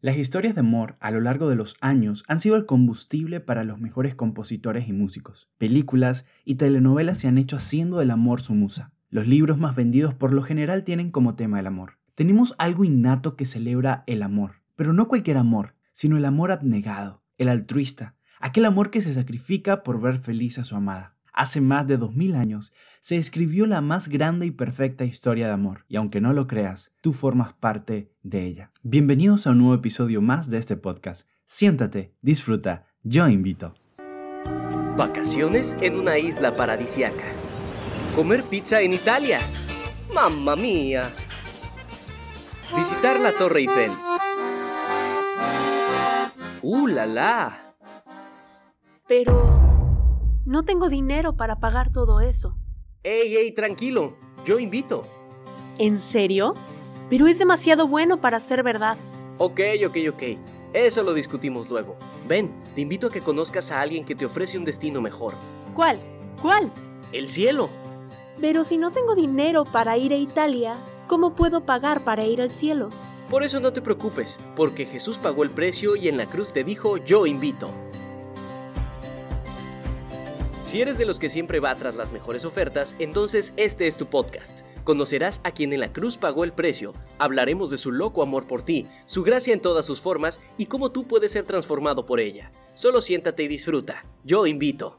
Las historias de amor a lo largo de los años han sido el combustible para los mejores compositores y músicos. Películas y telenovelas se han hecho haciendo del amor su musa. Los libros más vendidos por lo general tienen como tema el amor. Tenemos algo innato que celebra el amor, pero no cualquier amor, sino el amor abnegado, el altruista, aquel amor que se sacrifica por ver feliz a su amada. Hace más de 2000 años se escribió la más grande y perfecta historia de amor, y aunque no lo creas, tú formas parte de ella. Bienvenidos a un nuevo episodio más de este podcast. Siéntate, disfruta, yo invito. Vacaciones en una isla paradisiaca. Comer pizza en Italia. ¡Mamma mía! Visitar la Torre Eiffel. ¡Uh, la la! Pero... No tengo dinero para pagar todo eso. ¡Ey, ey, tranquilo! Yo invito. ¿En serio? Pero es demasiado bueno para ser verdad. Ok, ok, ok. Eso lo discutimos luego. Ven, te invito a que conozcas a alguien que te ofrece un destino mejor. ¿Cuál? ¿Cuál? El cielo. Pero si no tengo dinero para ir a Italia, ¿cómo puedo pagar para ir al cielo? Por eso no te preocupes, porque Jesús pagó el precio y en la cruz te dijo, yo invito. Si eres de los que siempre va tras las mejores ofertas, entonces este es tu podcast. Conocerás a quien en la cruz pagó el precio, hablaremos de su loco amor por ti, su gracia en todas sus formas y cómo tú puedes ser transformado por ella. Solo siéntate y disfruta. Yo invito.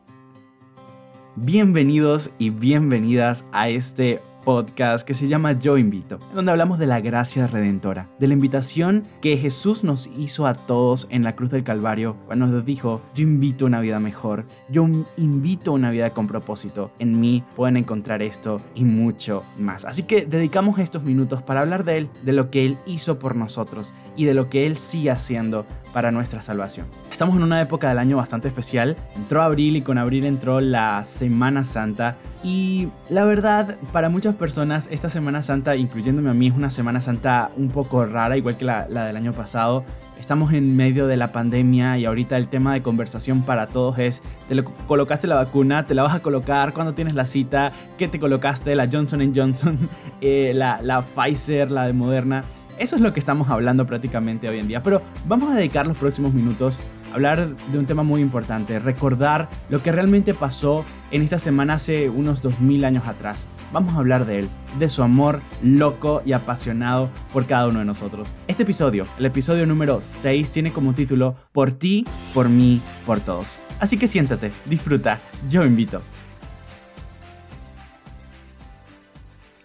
Bienvenidos y bienvenidas a este podcast que se llama Yo Invito, donde hablamos de la gracia redentora, de la invitación que Jesús nos hizo a todos en la cruz del Calvario cuando nos dijo, yo invito a una vida mejor, yo invito a una vida con propósito, en mí pueden encontrar esto y mucho más. Así que dedicamos estos minutos para hablar de Él, de lo que Él hizo por nosotros y de lo que Él sigue haciendo para nuestra salvación. Estamos en una época del año bastante especial. Entró abril y con abril entró la Semana Santa. Y la verdad, para muchas personas, esta Semana Santa, incluyéndome a mí, es una Semana Santa un poco rara, igual que la, del año pasado. Estamos en medio de la pandemia y ahorita el tema de conversación para todos es, te lo colocaste la vacuna, te la vas a colocar, cuando tienes la cita, qué te colocaste, la Johnson Johnson, eh, la, la Pfizer, la de Moderna. Eso es lo que estamos hablando prácticamente hoy en día, pero vamos a dedicar los próximos minutos a hablar de un tema muy importante, recordar lo que realmente pasó en esta semana hace unos 2000 años atrás. Vamos a hablar de él, de su amor loco y apasionado por cada uno de nosotros. Este episodio, el episodio número 6, tiene como título Por ti, por mí, por todos. Así que siéntate, disfruta, yo invito.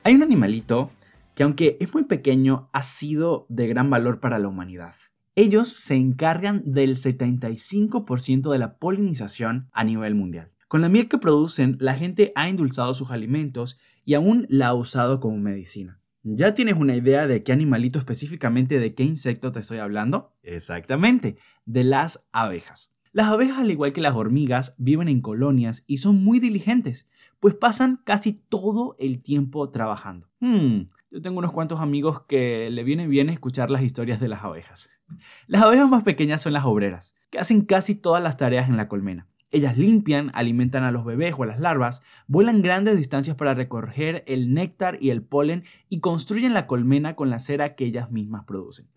Hay un animalito que aunque es muy pequeño, ha sido de gran valor para la humanidad. Ellos se encargan del 75% de la polinización a nivel mundial. Con la miel que producen, la gente ha endulzado sus alimentos y aún la ha usado como medicina. ¿Ya tienes una idea de qué animalito específicamente de qué insecto te estoy hablando? Exactamente, de las abejas. Las abejas, al igual que las hormigas, viven en colonias y son muy diligentes, pues pasan casi todo el tiempo trabajando. Hmm, yo tengo unos cuantos amigos que le viene bien escuchar las historias de las abejas. Las abejas más pequeñas son las obreras, que hacen casi todas las tareas en la colmena. Ellas limpian, alimentan a los bebés o a las larvas, vuelan grandes distancias para recoger el néctar y el polen y construyen la colmena con la cera que ellas mismas producen.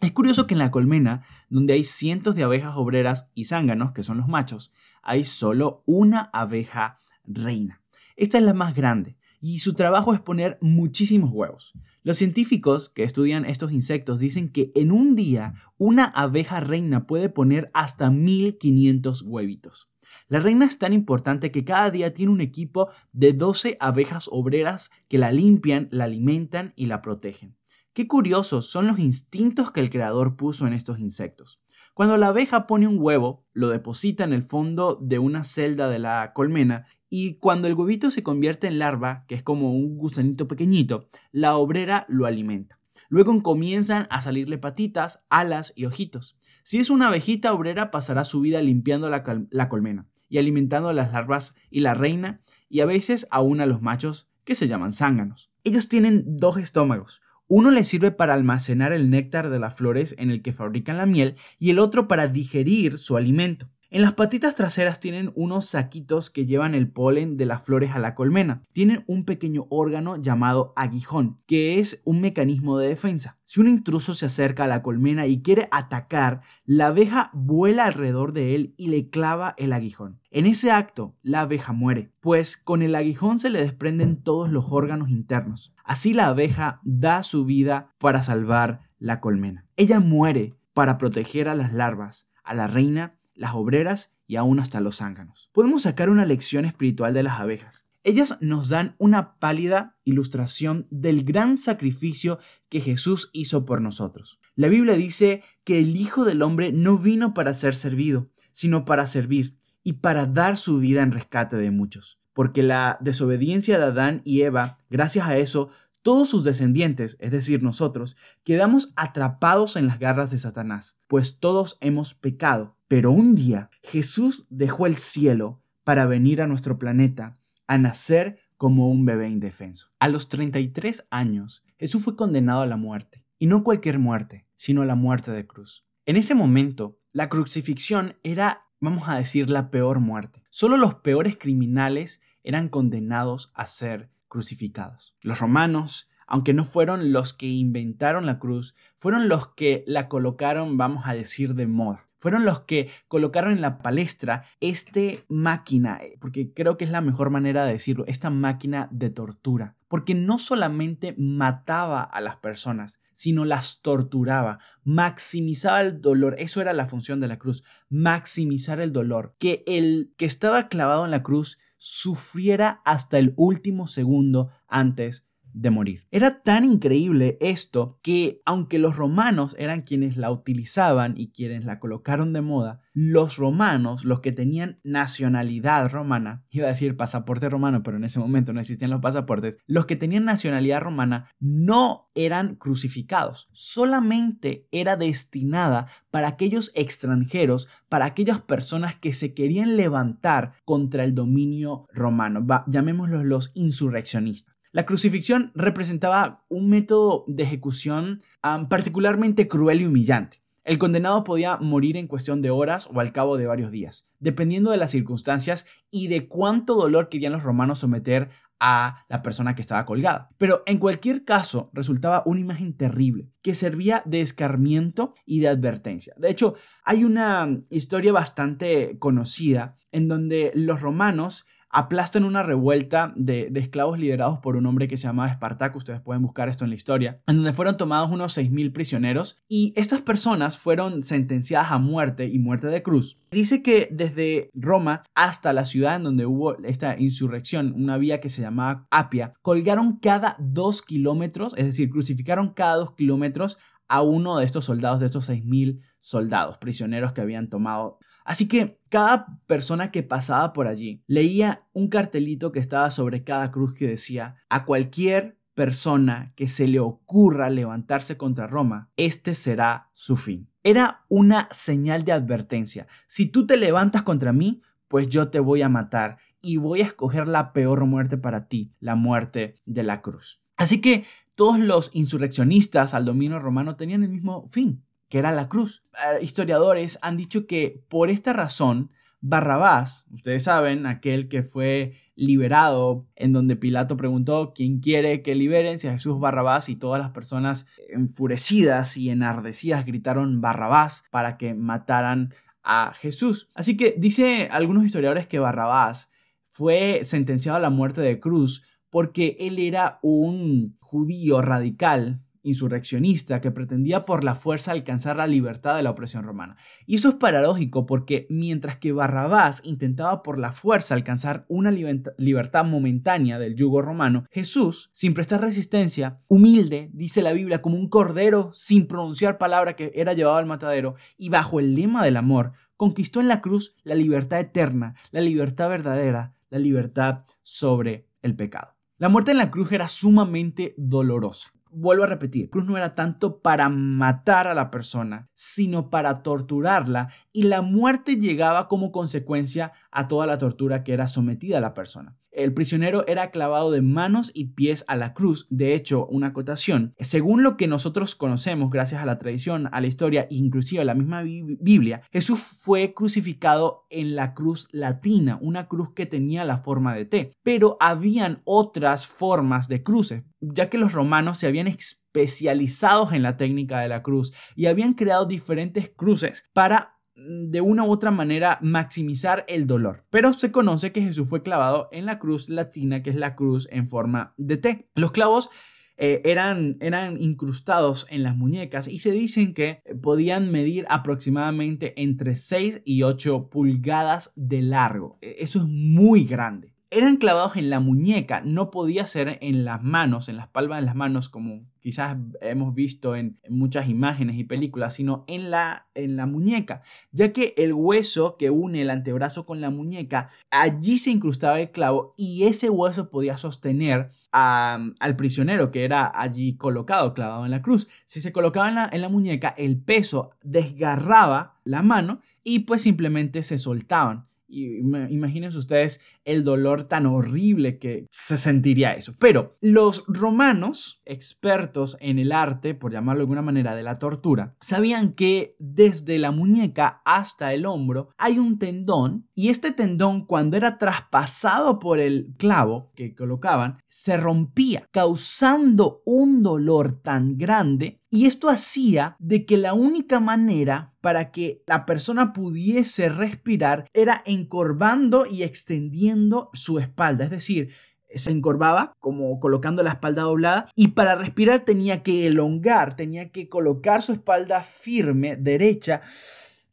Es curioso que en la colmena, donde hay cientos de abejas obreras y zánganos, que son los machos, hay solo una abeja reina. Esta es la más grande, y su trabajo es poner muchísimos huevos. Los científicos que estudian estos insectos dicen que en un día una abeja reina puede poner hasta 1500 huevitos. La reina es tan importante que cada día tiene un equipo de 12 abejas obreras que la limpian, la alimentan y la protegen. Qué curiosos son los instintos que el creador puso en estos insectos. Cuando la abeja pone un huevo, lo deposita en el fondo de una celda de la colmena y cuando el huevito se convierte en larva, que es como un gusanito pequeñito, la obrera lo alimenta. Luego comienzan a salirle patitas, alas y ojitos. Si es una abejita obrera, pasará su vida limpiando la, la colmena y alimentando a las larvas y la reina, y a veces aún a los machos que se llaman zánganos. Ellos tienen dos estómagos, uno les sirve para almacenar el néctar de las flores en el que fabrican la miel y el otro para digerir su alimento. En las patitas traseras tienen unos saquitos que llevan el polen de las flores a la colmena. Tienen un pequeño órgano llamado aguijón, que es un mecanismo de defensa. Si un intruso se acerca a la colmena y quiere atacar, la abeja vuela alrededor de él y le clava el aguijón. En ese acto, la abeja muere, pues con el aguijón se le desprenden todos los órganos internos. Así la abeja da su vida para salvar la colmena. Ella muere para proteger a las larvas, a la reina las obreras y aún hasta los zánganos. Podemos sacar una lección espiritual de las abejas. Ellas nos dan una pálida ilustración del gran sacrificio que Jesús hizo por nosotros. La Biblia dice que el Hijo del Hombre no vino para ser servido, sino para servir y para dar su vida en rescate de muchos. Porque la desobediencia de Adán y Eva, gracias a eso, todos sus descendientes, es decir, nosotros, quedamos atrapados en las garras de Satanás, pues todos hemos pecado. Pero un día Jesús dejó el cielo para venir a nuestro planeta a nacer como un bebé indefenso. A los 33 años, Jesús fue condenado a la muerte, y no cualquier muerte, sino la muerte de cruz. En ese momento, la crucifixión era, vamos a decir, la peor muerte. Solo los peores criminales eran condenados a ser crucificados. Los romanos, aunque no fueron los que inventaron la cruz, fueron los que la colocaron, vamos a decir, de moda. Fueron los que colocaron en la palestra este máquina, porque creo que es la mejor manera de decirlo, esta máquina de tortura. Porque no solamente mataba a las personas, sino las torturaba, maximizaba el dolor. Eso era la función de la cruz, maximizar el dolor. Que el que estaba clavado en la cruz sufriera hasta el último segundo antes de morir. Era tan increíble esto que aunque los romanos eran quienes la utilizaban y quienes la colocaron de moda, los romanos, los que tenían nacionalidad romana, iba a decir pasaporte romano, pero en ese momento no existían los pasaportes, los que tenían nacionalidad romana no eran crucificados, solamente era destinada para aquellos extranjeros, para aquellas personas que se querían levantar contra el dominio romano, llamémoslos los insurreccionistas. La crucifixión representaba un método de ejecución particularmente cruel y humillante. El condenado podía morir en cuestión de horas o al cabo de varios días, dependiendo de las circunstancias y de cuánto dolor querían los romanos someter a la persona que estaba colgada. Pero en cualquier caso resultaba una imagen terrible que servía de escarmiento y de advertencia. De hecho, hay una historia bastante conocida en donde los romanos aplastan una revuelta de, esclavos liderados por un hombre que se llamaba Espartaco, ustedes pueden buscar esto en la historia, en donde fueron tomados unos 6.000 prisioneros. Y estas personas fueron sentenciadas a muerte y muerte de cruz. Dice que desde Roma hasta la ciudad en donde hubo esta insurrección, una vía que se llamaba Apia, colgaron cada dos kilómetros, es decir, crucificaron cada dos kilómetros a uno de estos soldados, de estos 6.000 soldados, prisioneros que habían tomado Así que cada persona que pasaba por allí leía un cartelito que estaba sobre cada cruz que decía, a cualquier persona que se le ocurra levantarse contra Roma, este será su fin. Era una señal de advertencia. Si tú te levantas contra mí, pues yo te voy a matar y voy a escoger la peor muerte para ti, la muerte de la cruz. Así que todos los insurreccionistas al dominio romano tenían el mismo fin, que era la cruz. Eh, historiadores han dicho que por esta razón Barrabás, ustedes saben, aquel que fue liberado, en donde Pilato preguntó quién quiere que liberen, si a Jesús Barrabás y todas las personas enfurecidas y enardecidas gritaron Barrabás para que mataran a Jesús. Así que dice algunos historiadores que Barrabás fue sentenciado a la muerte de cruz porque él era un judío radical insurreccionista que pretendía por la fuerza alcanzar la libertad de la opresión romana. Y eso es paradójico porque mientras que Barrabás intentaba por la fuerza alcanzar una libertad momentánea del yugo romano, Jesús, sin prestar resistencia, humilde, dice la Biblia, como un cordero sin pronunciar palabra que era llevado al matadero, y bajo el lema del amor, conquistó en la cruz la libertad eterna, la libertad verdadera, la libertad sobre el pecado. La muerte en la cruz era sumamente dolorosa vuelvo a repetir, cruz no era tanto para matar a la persona, sino para torturarla y la muerte llegaba como consecuencia a toda la tortura que era sometida a la persona. El prisionero era clavado de manos y pies a la cruz. De hecho, una acotación, según lo que nosotros conocemos gracias a la tradición, a la historia, inclusive a la misma Biblia, Jesús fue crucificado en la cruz latina, una cruz que tenía la forma de T. Pero habían otras formas de cruces, ya que los romanos se habían especializado en la técnica de la cruz y habían creado diferentes cruces para de una u otra manera maximizar el dolor. Pero se conoce que Jesús fue clavado en la cruz latina, que es la cruz en forma de T. Los clavos eh, eran, eran incrustados en las muñecas y se dicen que podían medir aproximadamente entre 6 y 8 pulgadas de largo. E, eso es muy grande eran clavados en la muñeca, no podía ser en las manos, en las palmas de las manos, como quizás hemos visto en, muchas imágenes y películas, sino en la, en la muñeca, ya que el hueso que une el antebrazo con la muñeca, allí se incrustaba el clavo y ese hueso podía sostener al prisionero que era allí colocado, clavado en la cruz. Si se colocaba en la, en la muñeca, el peso desgarraba la mano y pues simplemente se soltaban. Imagínense ustedes el dolor tan horrible que se sentiría eso. Pero los romanos, expertos en el arte, por llamarlo de alguna manera, de la tortura, sabían que desde la muñeca hasta el hombro hay un tendón y este tendón cuando era traspasado por el clavo que colocaban, se rompía, causando un dolor tan grande y esto hacía de que la única manera para que la persona pudiese respirar era encorvando y extendiendo su espalda. Es decir, se encorvaba como colocando la espalda doblada y para respirar tenía que elongar, tenía que colocar su espalda firme, derecha,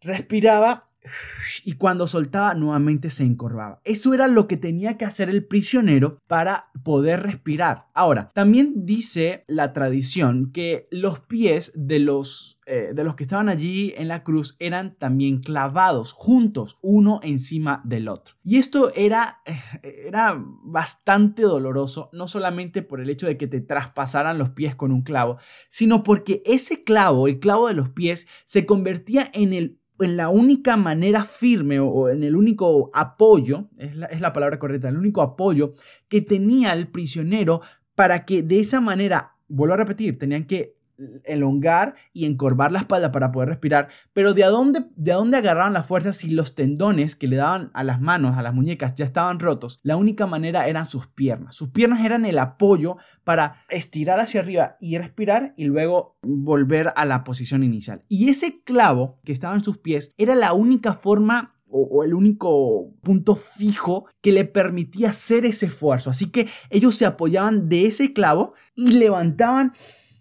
respiraba y cuando soltaba nuevamente se encorvaba. Eso era lo que tenía que hacer el prisionero para poder respirar. Ahora, también dice la tradición que los pies de los, eh, de los que estaban allí en la cruz eran también clavados juntos, uno encima del otro. Y esto era, eh, era bastante doloroso, no solamente por el hecho de que te traspasaran los pies con un clavo, sino porque ese clavo, el clavo de los pies, se convertía en el en la única manera firme o, en el único apoyo, es la, es la palabra correcta, el único apoyo que tenía el prisionero para que de esa manera, vuelvo a repetir, tenían que elongar y encorvar la espalda para poder respirar, pero ¿de dónde, de dónde agarraban la fuerza si los tendones que le daban a las manos, a las muñecas, ya estaban rotos? La única manera eran sus piernas. Sus piernas eran el apoyo para estirar hacia arriba y respirar y luego volver a la posición inicial. Y ese clavo que estaba en sus pies era la única forma o, el único punto fijo que le permitía hacer ese esfuerzo. Así que ellos se apoyaban de ese clavo y levantaban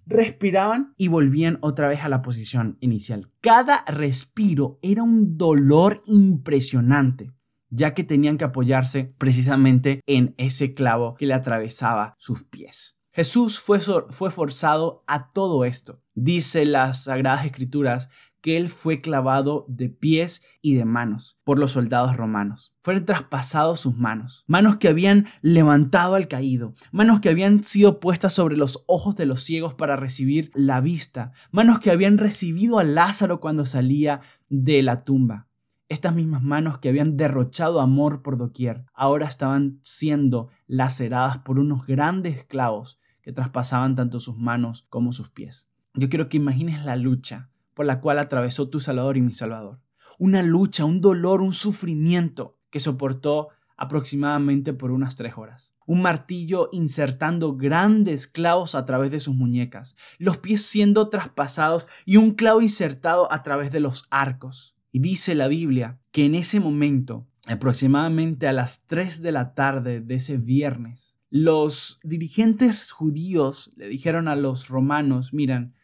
respiraban y volvían otra vez a la posición inicial. Cada respiro era un dolor impresionante, ya que tenían que apoyarse precisamente en ese clavo que le atravesaba sus pies. Jesús fue, fue forzado a todo esto. Dice las Sagradas Escrituras que él fue clavado de pies y de manos por los soldados romanos. Fueron traspasados sus manos, manos que habían levantado al caído, manos que habían sido puestas sobre los ojos de los ciegos para recibir la vista, manos que habían recibido a Lázaro cuando salía de la tumba. Estas mismas manos que habían derrochado amor por doquier, ahora estaban siendo laceradas por unos grandes clavos que traspasaban tanto sus manos como sus pies. Yo quiero que imagines la lucha por la cual atravesó tu Salvador y mi Salvador. Una lucha, un dolor, un sufrimiento que soportó aproximadamente por unas tres horas. Un martillo insertando grandes clavos a través de sus muñecas, los pies siendo traspasados y un clavo insertado a través de los arcos. Y dice la Biblia que en ese momento, aproximadamente a las 3 de la tarde de ese viernes, los dirigentes judíos le dijeron a los romanos, miran,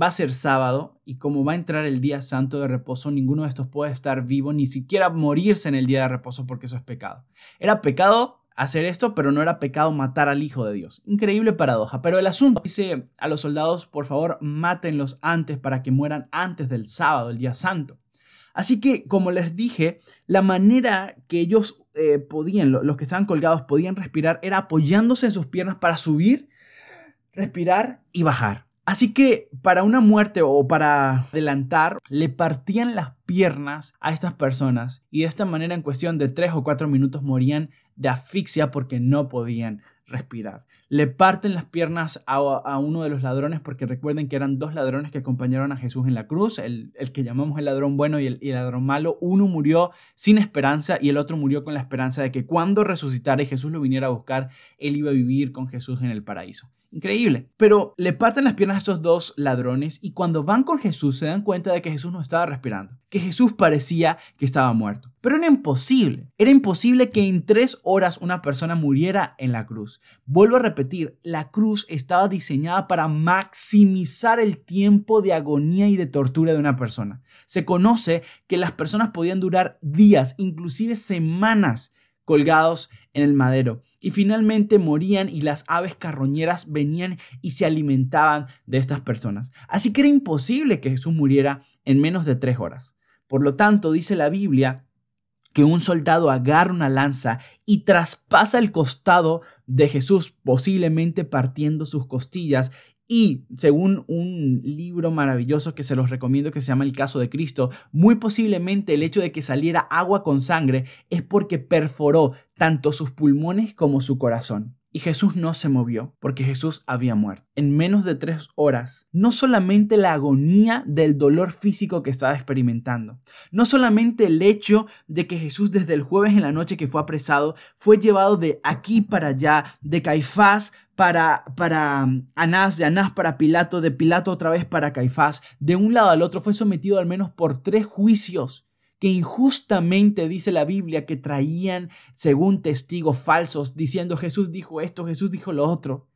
va a ser sábado y como va a entrar el día santo de reposo, ninguno de estos puede estar vivo, ni siquiera morirse en el día de reposo porque eso es pecado. Era pecado hacer esto, pero no era pecado matar al Hijo de Dios. Increíble paradoja, pero el asunto dice a los soldados, por favor, mátenlos antes para que mueran antes del sábado, el día santo. Así que, como les dije, la manera que ellos eh, podían, los que estaban colgados, podían respirar era apoyándose en sus piernas para subir, respirar y bajar Así que para una muerte o para adelantar, le partían las piernas a estas personas y de esta manera en cuestión de tres o cuatro minutos morían de asfixia porque no podían respirar. Le parten las piernas a, uno de los ladrones porque recuerden que eran dos ladrones que acompañaron a Jesús en la cruz, el, que llamamos el ladrón bueno y el, y el, ladrón malo. Uno murió sin esperanza y el otro murió con la esperanza de que cuando resucitara y Jesús lo viniera a buscar, él iba a vivir con Jesús en el paraíso. Increíble. Pero le parten las piernas a estos dos ladrones y cuando van con Jesús se dan cuenta de que Jesús no estaba respirando, que Jesús parecía que estaba muerto. Pero era imposible. Era imposible que en tres horas una persona muriera en la cruz. Vuelvo a repetir, la cruz estaba diseñada para maximizar el tiempo de agonía y de tortura de una persona. Se conoce que las personas podían durar días, inclusive semanas, colgados en el madero. Y finalmente morían y las aves carroñeras venían y se alimentaban de estas personas. Así que era imposible que Jesús muriera en menos de tres horas. Por lo tanto, dice la Biblia que un soldado agarra una lanza y traspasa el costado de Jesús, posiblemente partiendo sus costillas, y según un libro maravilloso que se los recomiendo que se llama El caso de Cristo, muy posiblemente el hecho de que saliera agua con sangre es porque perforó tanto sus pulmones como su corazón. Y Jesús no se movió porque Jesús había muerto. En menos de tres horas, no solamente la agonía del dolor físico que estaba experimentando, no solamente el hecho de que Jesús desde el jueves en la noche que fue apresado fue llevado de aquí para allá, de Caifás para, para um, Anás, de Anás para Pilato, de Pilato otra vez para Caifás, de un lado al otro, fue sometido al menos por tres juicios que injustamente dice la Biblia que traían según testigos falsos diciendo Jesús dijo esto, Jesús dijo lo otro.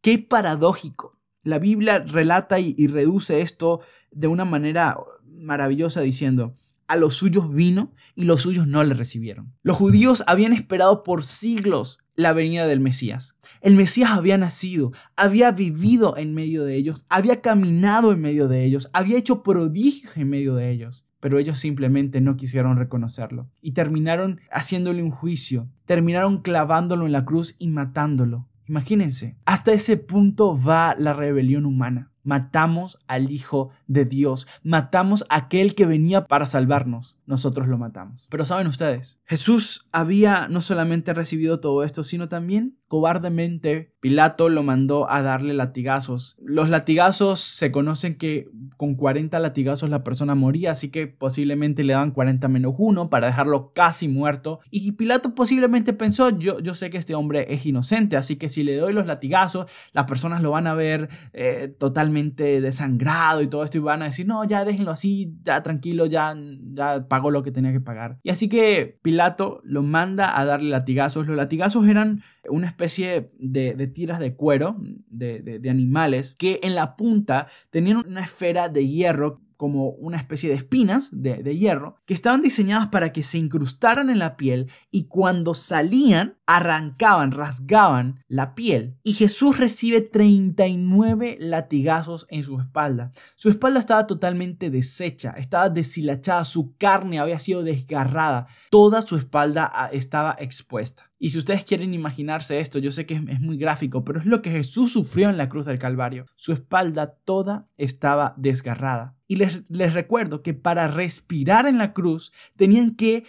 Qué paradójico. La Biblia relata y, reduce esto de una manera maravillosa diciendo, a los suyos vino y los suyos no le recibieron. Los judíos habían esperado por siglos la venida del Mesías. El Mesías había nacido, había vivido en medio de ellos, había caminado en medio de ellos, había hecho prodigios en medio de ellos pero ellos simplemente no quisieron reconocerlo y terminaron haciéndole un juicio, terminaron clavándolo en la cruz y matándolo. Imagínense, hasta ese punto va la rebelión humana. Matamos al Hijo de Dios, matamos a aquel que venía para salvarnos, nosotros lo matamos. Pero saben ustedes, Jesús había no solamente recibido todo esto, sino también cobardemente Pilato lo mandó a darle latigazos. Los latigazos se conocen que con 40 latigazos la persona moría, así que posiblemente le daban 40 menos 1 para dejarlo casi muerto. Y Pilato posiblemente pensó, yo, yo sé que este hombre es inocente, así que si le doy los latigazos, las personas lo van a ver eh, totalmente desangrado y todo esto y van a decir, no, ya déjenlo así, ya tranquilo, ya, ya lo que tenía que pagar. Y así que Pilato lo manda a darle latigazos. Los latigazos eran una especie de, tiras de cuero de animales que en la punta tenían una esfera de hierro como una especie de espinas de, de, hierro que estaban diseñadas para que se incrustaran en la piel y cuando salían arrancaban, rasgaban la piel. Y Jesús recibe 39 latigazos en su espalda. Su espalda estaba totalmente deshecha, estaba deshilachada, su carne había sido desgarrada, toda su espalda ah, estaba expuesta. Y si ustedes quieren imaginarse esto, yo sé que es, muy gráfico, pero es lo que Jesús sufrió en la cruz del Calvario. Su espalda toda estaba desgarrada. Y les, les recuerdo que para respirar en la cruz tenían que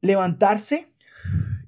levantarse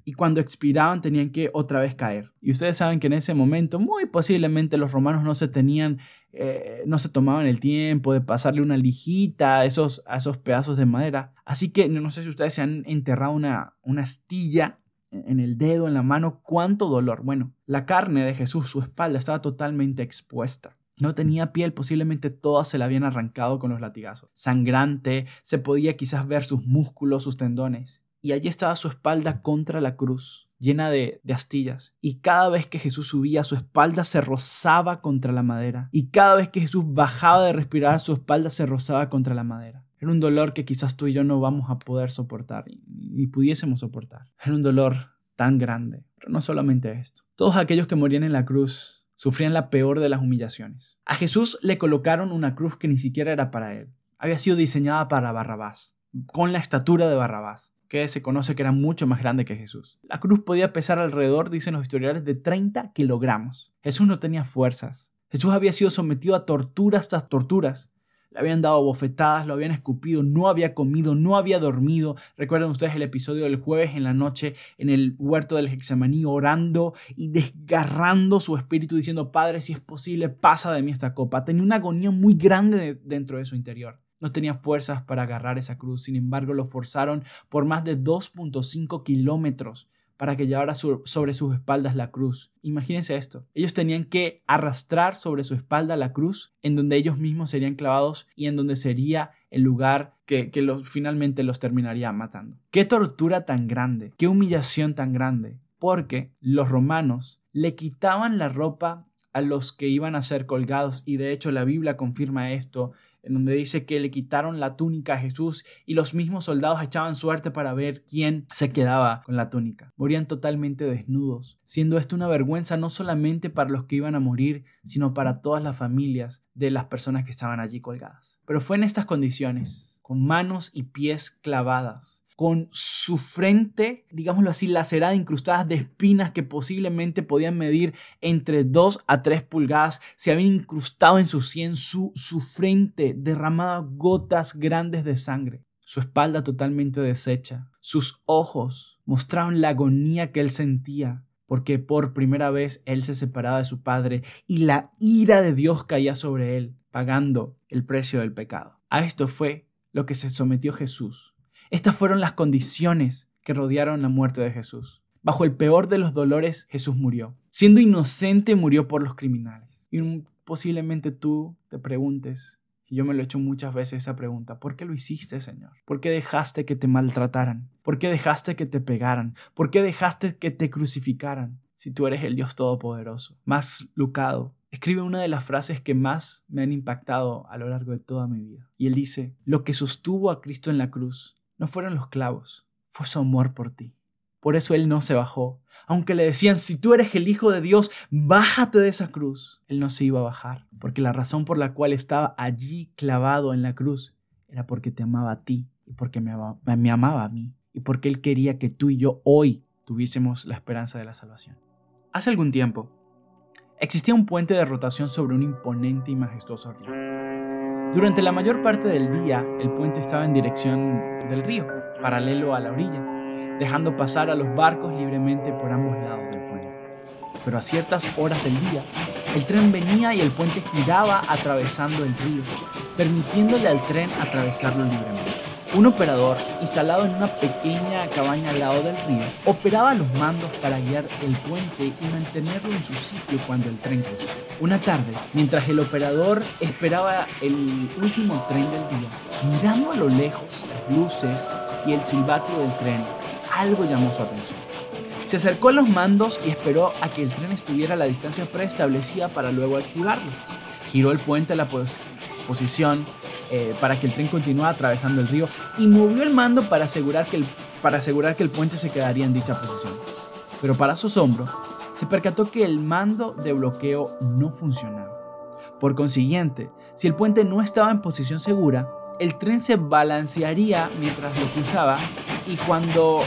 y cuando expiraban tenían que otra vez caer. Y ustedes saben que en ese momento muy posiblemente los romanos no se tenían, eh, no se tomaban el tiempo de pasarle una lijita a esos, esos pedazos de madera. Así que no sé si ustedes se han enterrado una, una astilla en el dedo, en la mano, cuánto dolor. Bueno, la carne de Jesús, su espalda, estaba totalmente expuesta. No tenía piel, posiblemente todas se la habían arrancado con los latigazos. Sangrante, se podía quizás ver sus músculos, sus tendones. Y allí estaba su espalda contra la cruz, llena de, astillas. Y cada vez que Jesús subía, su espalda se rozaba contra la madera. Y cada vez que Jesús bajaba de respirar, su espalda se rozaba contra la madera. Era un dolor que quizás tú y yo no vamos a poder soportar ni pudiésemos soportar. Era un dolor tan grande. Pero no solamente esto. Todos aquellos que morían en la cruz sufrían la peor de las humillaciones. A Jesús le colocaron una cruz que ni siquiera era para él. Había sido diseñada para Barrabás, con la estatura de Barrabás que se conoce que era mucho más grande que Jesús. La cruz podía pesar alrededor, dicen los historiadores, de 30 kilogramos. Jesús no tenía fuerzas. Jesús había sido sometido a torturas tras torturas. Le habían dado bofetadas, lo habían escupido, no había comido, no había dormido. Recuerden ustedes el episodio del jueves en la noche en el huerto del Hexamaní, orando y desgarrando su espíritu, diciendo, Padre, si es posible, pasa de mí esta copa. Tenía una agonía muy grande dentro de su interior. No tenía fuerzas para agarrar esa cruz, sin embargo lo forzaron por más de 2.5 kilómetros para que llevara sobre sus espaldas la cruz. Imagínense esto. Ellos tenían que arrastrar sobre su espalda la cruz en donde ellos mismos serían clavados y en donde sería el lugar que, finalmente los terminaría matando. Qué tortura tan grande, qué humillación tan grande, porque los romanos le quitaban la ropa a los que iban a ser colgados y de hecho la Biblia confirma esto en donde dice que le quitaron la túnica a Jesús y los mismos soldados echaban suerte para ver quién se quedaba con la túnica. Morían totalmente desnudos, siendo esto una vergüenza no solamente para los que iban a morir, sino para todas las familias de las personas que estaban allí colgadas. Pero fue en estas condiciones, con manos y pies clavadas, con su frente, digámoslo así, lacerada, incrustada de espinas que posiblemente podían medir entre 2 a 3 pulgadas, se habían incrustado en su sien, su, su frente derramaba gotas grandes de sangre, su espalda totalmente deshecha, sus ojos mostraron la agonía que él sentía, porque por primera vez él se separaba de su padre y la ira de Dios caía sobre él, pagando el precio del pecado. A esto fue lo que se sometió Jesús estas fueron las condiciones que rodearon la muerte de Jesús. Bajo el peor de los dolores, Jesús murió. Siendo inocente, murió por los criminales. Y posiblemente tú te preguntes, y yo me lo he hecho muchas veces esa pregunta, ¿por qué lo hiciste, Señor? ¿Por qué dejaste que te maltrataran? ¿Por qué dejaste que te pegaran? ¿Por qué dejaste que te crucificaran? Si tú eres el Dios Todopoderoso. Más Lucado escribe una de las frases que más me han impactado a lo largo de toda mi vida. Y él dice, lo que sostuvo a Cristo en la cruz no fueron los clavos, fue su amor por ti. Por eso Él no se bajó. Aunque le decían, si tú eres el Hijo de Dios, bájate de esa cruz. Él no se iba a bajar, porque la razón por la cual estaba allí clavado en la cruz era porque te amaba a ti y porque me amaba, me a mí y porque Él quería que tú y yo hoy tuviésemos la esperanza de la salvación. Hace algún tiempo, existía un puente de rotación sobre un imponente y majestuoso río. Durante la mayor parte del día, el puente estaba en dirección del río, paralelo a la orilla, dejando pasar a los barcos libremente por ambos lados del puente. Pero a ciertas horas del día, el tren venía y el puente giraba atravesando el río, permitiéndole al tren atravesarlo libremente. Un operador, instalado en una pequeña cabaña al lado del río, operaba los mandos para guiar el puente y mantenerlo en su sitio cuando el tren cruzaba. Una tarde, mientras el operador esperaba el último tren del día, mirando a lo lejos las luces y el silbato del tren, algo llamó su atención. Se acercó a los mandos y esperó a que el tren estuviera a la distancia preestablecida para luego activarlo. Giró el puente a la posición eh, para que el tren continuara atravesando el río y movió el mando para asegurar, que el, para asegurar que el puente se quedaría en dicha posición. Pero para su asombro, se percató que el mando de bloqueo no funcionaba. Por consiguiente, si el puente no estaba en posición segura, el tren se balancearía mientras lo cruzaba y cuando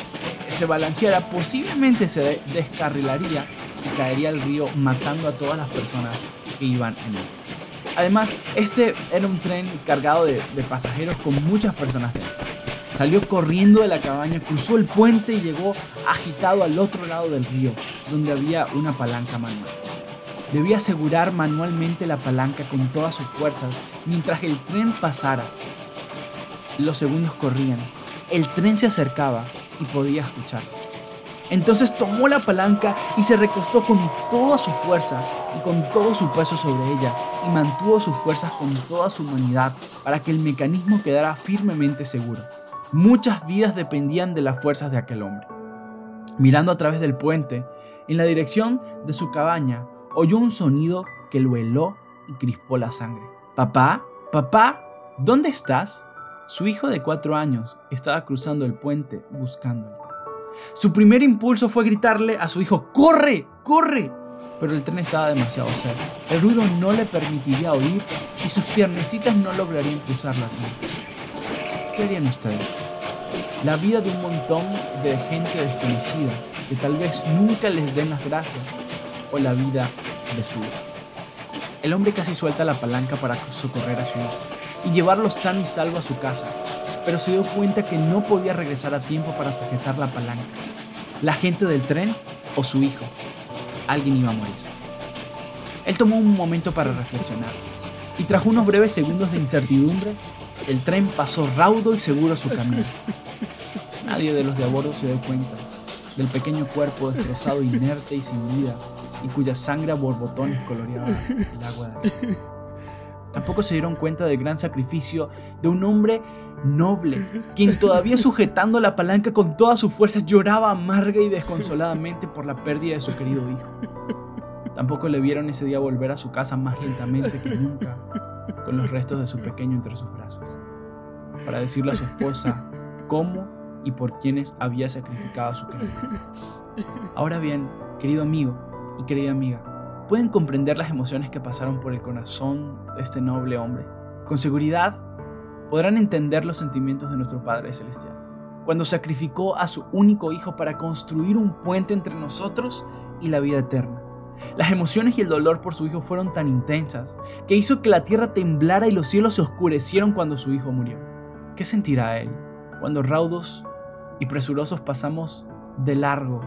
se balanceara posiblemente se descarrilaría y caería al río matando a todas las personas que iban en él. Además, este era un tren cargado de, pasajeros con muchas personas dentro. Salió corriendo de la cabaña, cruzó el puente y llegó agitado al otro lado del río, donde había una palanca manual. Debía asegurar manualmente la palanca con todas sus fuerzas mientras el tren pasara. Los segundos corrían, el tren se acercaba y podía escuchar. Entonces tomó la palanca y se recostó con toda su fuerza y con todo su peso sobre ella y mantuvo sus fuerzas con toda su humanidad para que el mecanismo quedara firmemente seguro. Muchas vidas dependían de las fuerzas de aquel hombre. Mirando a través del puente, en la dirección de su cabaña, oyó un sonido que lo heló y crispó la sangre. Papá, papá, ¿dónde estás? Su hijo de cuatro años estaba cruzando el puente buscándolo. Su primer impulso fue gritarle a su hijo, ¡corre! ¡corre! Pero el tren estaba demasiado cerca. El ruido no le permitiría oír y sus piernecitas no lograrían cruzar la tierra. ¿Qué harían ustedes? La vida de un montón de gente desconocida que tal vez nunca les den las gracias o la vida de su hijo. El hombre casi suelta la palanca para socorrer a su hijo y llevarlo sano y salvo a su casa, pero se dio cuenta que no podía regresar a tiempo para sujetar la palanca. La gente del tren o su hijo. Alguien iba a morir. Él tomó un momento para reflexionar y tras unos breves segundos de incertidumbre, el tren pasó raudo y seguro su camino. Nadie de los de a bordo se dio cuenta del pequeño cuerpo destrozado, inerte y sin vida, y cuya sangre a borbotones coloreaba el agua de arriba. Tampoco se dieron cuenta del gran sacrificio de un hombre noble, quien todavía sujetando la palanca con todas sus fuerzas lloraba amarga y desconsoladamente por la pérdida de su querido hijo. Tampoco le vieron ese día volver a su casa más lentamente que nunca, con los restos de su pequeño entre sus brazos, para decirle a su esposa cómo y por quienes había sacrificado a su querido hijo. Ahora bien, querido amigo y querida amiga, ¿pueden comprender las emociones que pasaron por el corazón de este noble hombre? Con seguridad, podrán entender los sentimientos de nuestro Padre Celestial, cuando sacrificó a su único Hijo para construir un puente entre nosotros y la vida eterna. Las emociones y el dolor por su hijo fueron tan intensas que hizo que la tierra temblara y los cielos se oscurecieron cuando su hijo murió. ¿Qué sentirá él cuando raudos y presurosos pasamos de largo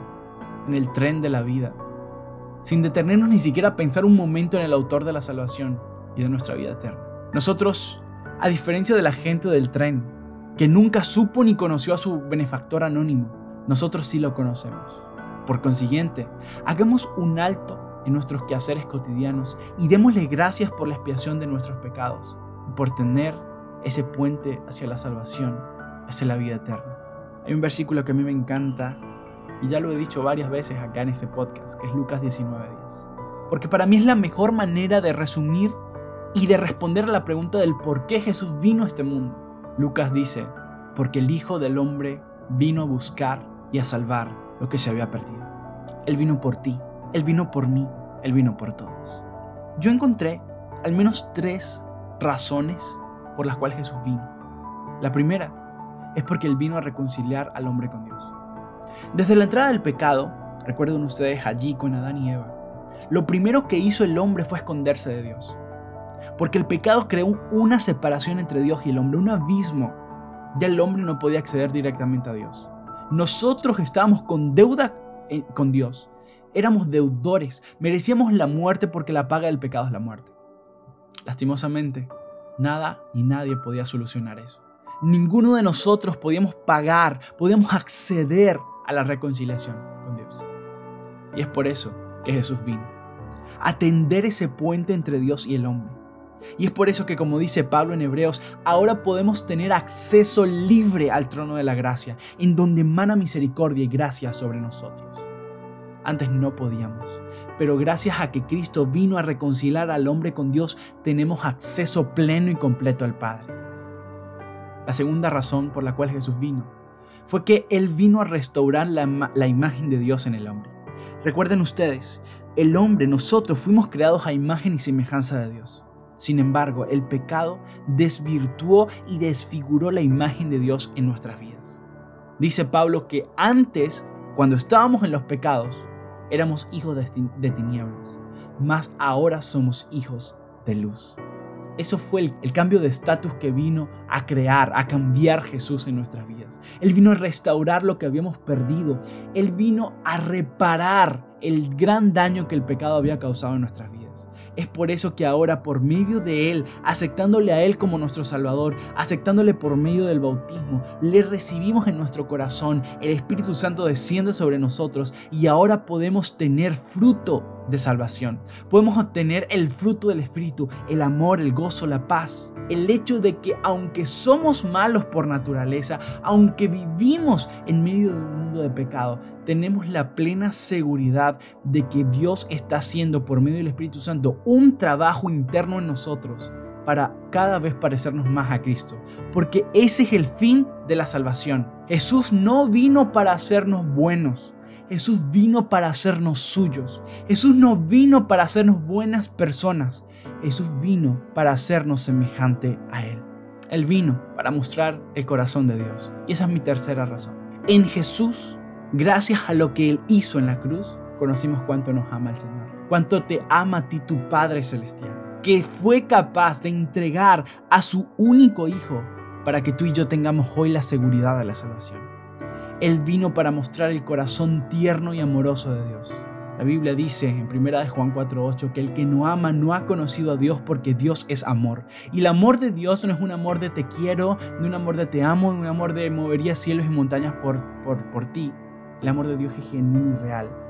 en el tren de la vida, sin detenernos ni siquiera a pensar un momento en el autor de la salvación y de nuestra vida eterna? Nosotros, a diferencia de la gente del tren, que nunca supo ni conoció a su benefactor anónimo, nosotros sí lo conocemos. Por consiguiente, hagamos un alto en nuestros quehaceres cotidianos y démosle gracias por la expiación de nuestros pecados y por tener ese puente hacia la salvación, hacia la vida eterna. Hay un versículo que a mí me encanta y ya lo he dicho varias veces acá en este podcast, que es Lucas 19:10. Porque para mí es la mejor manera de resumir y de responder a la pregunta del por qué Jesús vino a este mundo. Lucas dice, porque el Hijo del Hombre vino a buscar y a salvar lo que se había perdido. Él vino por ti, Él vino por mí, Él vino por todos. Yo encontré al menos tres razones por las cuales Jesús vino. La primera es porque Él vino a reconciliar al hombre con Dios. Desde la entrada del pecado, recuerden ustedes allí con Adán y Eva, lo primero que hizo el hombre fue esconderse de Dios. Porque el pecado creó una separación entre Dios y el hombre, un abismo. Ya el hombre no podía acceder directamente a Dios. Nosotros estábamos con deuda eh, con Dios. Éramos deudores, merecíamos la muerte porque la paga del pecado es la muerte. Lastimosamente, nada ni nadie podía solucionar eso. Ninguno de nosotros podíamos pagar, podíamos acceder a la reconciliación con Dios. Y es por eso que Jesús vino, a tender ese puente entre Dios y el hombre. Y es por eso que, como dice Pablo en Hebreos, ahora podemos tener acceso libre al trono de la gracia, en donde emana misericordia y gracia sobre nosotros. Antes no podíamos, pero gracias a que Cristo vino a reconciliar al hombre con Dios, tenemos acceso pleno y completo al Padre. La segunda razón por la cual Jesús vino fue que Él vino a restaurar la, la imagen de Dios en el hombre. Recuerden ustedes, el hombre, nosotros fuimos creados a imagen y semejanza de Dios. Sin embargo, el pecado desvirtuó y desfiguró la imagen de Dios en nuestras vidas. Dice Pablo que antes, cuando estábamos en los pecados, éramos hijos de tinieblas, mas ahora somos hijos de luz. Eso fue el, el, cambio de estatus que vino a crear, a cambiar Jesús en nuestras vidas. Él vino a restaurar lo que habíamos perdido. Él vino a reparar el gran daño que el pecado había causado en nuestras vidas. Es por eso que ahora por medio de Él, aceptándole a Él como nuestro Salvador, aceptándole por medio del bautismo, le recibimos en nuestro corazón, el Espíritu Santo desciende sobre nosotros y ahora podemos tener fruto de salvación. Podemos obtener el fruto del Espíritu, el amor, el gozo, la paz. El hecho de que aunque somos malos por naturaleza, aunque vivimos en medio de un mundo de pecado, tenemos la plena seguridad de que Dios está haciendo por medio del Espíritu Santo un trabajo interno en nosotros para cada vez parecernos más a Cristo, porque ese es el fin de la salvación. Jesús no vino para hacernos buenos, Jesús vino para hacernos suyos. Jesús no vino para hacernos buenas personas. Jesús vino para hacernos semejante a Él. Él vino para mostrar el corazón de Dios. Y esa es mi tercera razón. En Jesús, gracias a lo que Él hizo en la cruz, conocimos cuánto nos ama el Señor cuánto te ama a ti tu Padre Celestial, que fue capaz de entregar a su único Hijo para que tú y yo tengamos hoy la seguridad de la salvación. Él vino para mostrar el corazón tierno y amoroso de Dios. La Biblia dice en 1 Juan 4:8 que el que no ama no ha conocido a Dios porque Dios es amor. Y el amor de Dios no es un amor de te quiero, de un amor de te amo, de un amor de movería cielos y montañas por, por, por ti. El amor de Dios es genuino y real.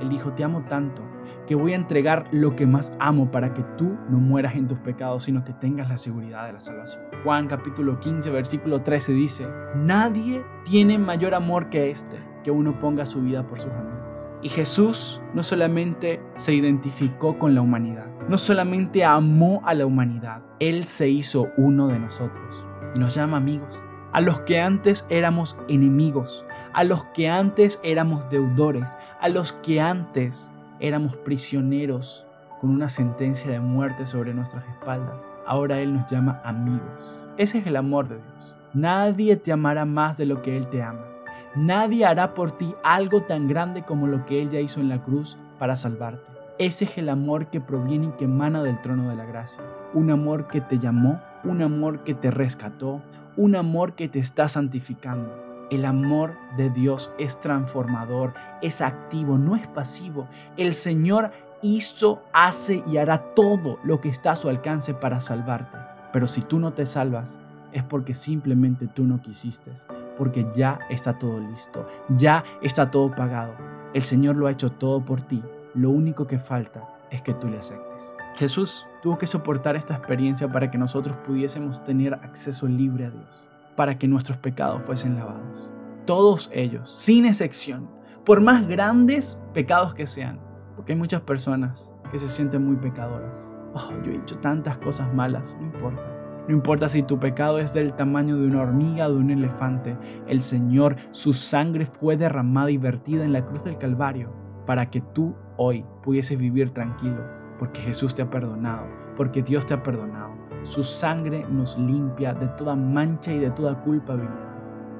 Él dijo, te amo tanto que voy a entregar lo que más amo para que tú no mueras en tus pecados, sino que tengas la seguridad de la salvación. Juan capítulo 15, versículo 13 dice, nadie tiene mayor amor que este, que uno ponga su vida por sus amigos. Y Jesús no solamente se identificó con la humanidad, no solamente amó a la humanidad, Él se hizo uno de nosotros y nos llama amigos a los que antes éramos enemigos, a los que antes éramos deudores, a los que antes éramos prisioneros con una sentencia de muerte sobre nuestras espaldas. Ahora Él nos llama amigos. Ese es el amor de Dios. Nadie te amará más de lo que Él te ama. Nadie hará por ti algo tan grande como lo que Él ya hizo en la cruz para salvarte. Ese es el amor que proviene y que emana del trono de la gracia. Un amor que te llamó, un amor que te rescató, un amor que te está santificando. El amor de Dios es transformador, es activo, no es pasivo. El Señor hizo, hace y hará todo lo que está a su alcance para salvarte. Pero si tú no te salvas, es porque simplemente tú no quisiste, porque ya está todo listo, ya está todo pagado. El Señor lo ha hecho todo por ti. Lo único que falta es que tú le aceptes. Jesús tuvo que soportar esta experiencia para que nosotros pudiésemos tener acceso libre a Dios, para que nuestros pecados fuesen lavados. Todos ellos, sin excepción, por más grandes pecados que sean, porque hay muchas personas que se sienten muy pecadoras. Oh, yo he hecho tantas cosas malas, no importa. No importa si tu pecado es del tamaño de una hormiga o de un elefante, el Señor, su sangre fue derramada y vertida en la cruz del Calvario para que tú hoy pudieses vivir tranquilo, porque Jesús te ha perdonado, porque Dios te ha perdonado. Su sangre nos limpia de toda mancha y de toda culpabilidad.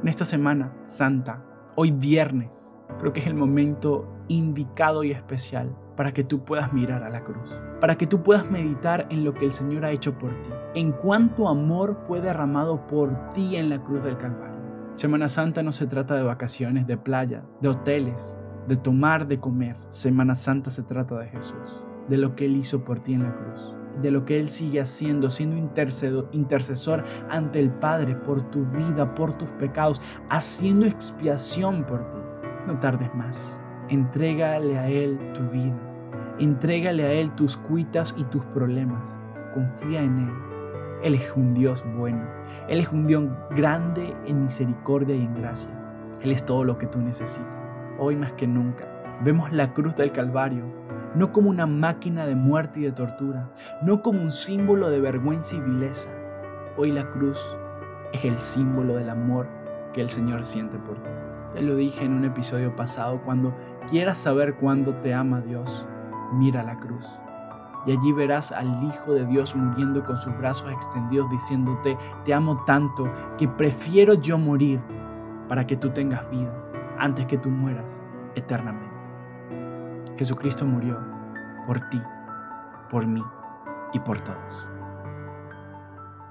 En esta semana santa, hoy viernes, creo que es el momento indicado y especial para que tú puedas mirar a la cruz, para que tú puedas meditar en lo que el Señor ha hecho por ti, en cuánto amor fue derramado por ti en la cruz del Calvario. Semana Santa no se trata de vacaciones, de playa, de hoteles, de tomar, de comer. Semana Santa se trata de Jesús, de lo que Él hizo por ti en la cruz, de lo que Él sigue haciendo, siendo intercesor ante el Padre por tu vida, por tus pecados, haciendo expiación por ti. No tardes más. Entrégale a Él tu vida. Entrégale a Él tus cuitas y tus problemas. Confía en Él. Él es un Dios bueno. Él es un Dios grande en misericordia y en gracia. Él es todo lo que tú necesitas hoy más que nunca. Vemos la cruz del Calvario, no como una máquina de muerte y de tortura, no como un símbolo de vergüenza y vileza. Hoy la cruz es el símbolo del amor que el Señor siente por ti. Ya lo dije en un episodio pasado, cuando quieras saber cuándo te ama Dios, mira la cruz. Y allí verás al Hijo de Dios muriendo con sus brazos extendidos diciéndote, te amo tanto que prefiero yo morir para que tú tengas vida antes que tú mueras eternamente. Jesucristo murió por ti, por mí y por todos.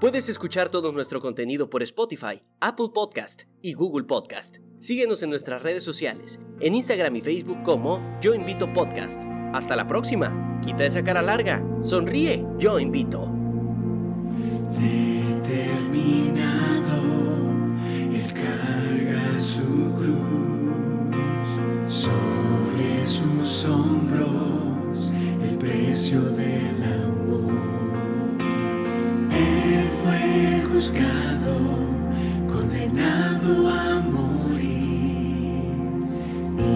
Puedes escuchar todo nuestro contenido por Spotify, Apple Podcast y Google Podcast. Síguenos en nuestras redes sociales, en Instagram y Facebook como Yo Invito Podcast. Hasta la próxima. Quita esa cara larga. Sonríe. Yo invito. Juzgado, condenado a morir. Y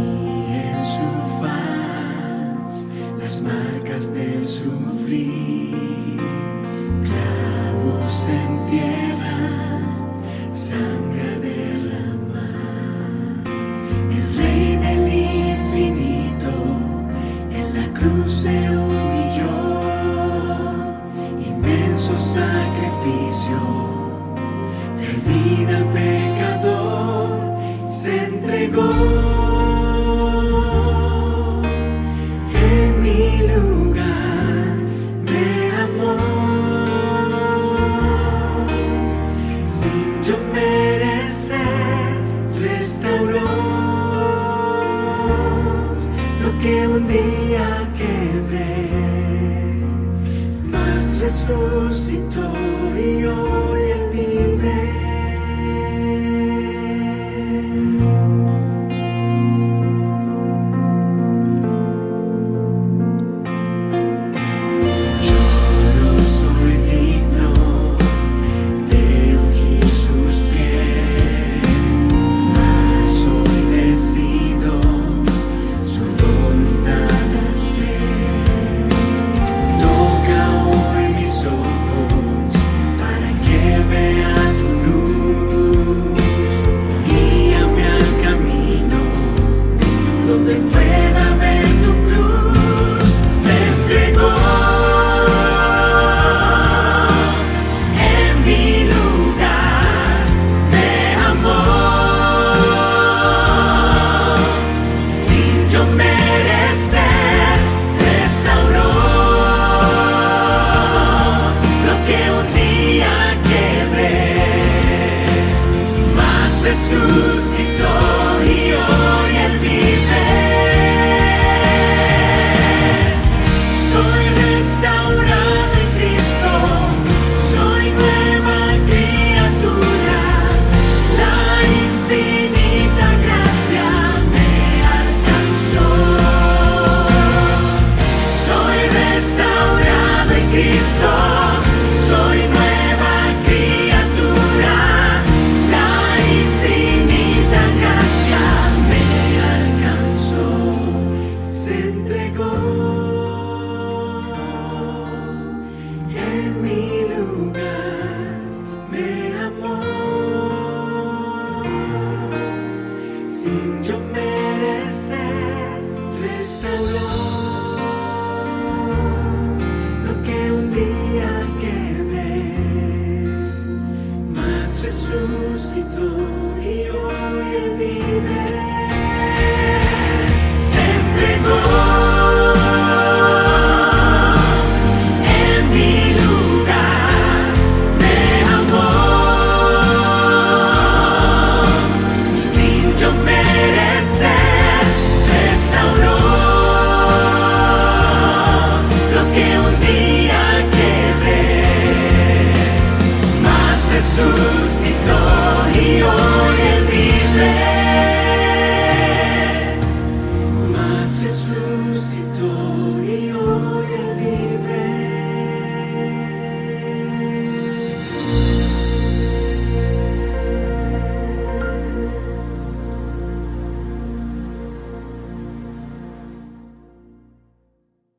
en su faz las marcas del sufrir, clavos en tierra, sangre derramar. El rey del infinito en la cruz se sacrificio de vida al pecador se entregó. En mi lugar me amó. Sin yo merecer, restauró lo que un día quebré, más resucitó.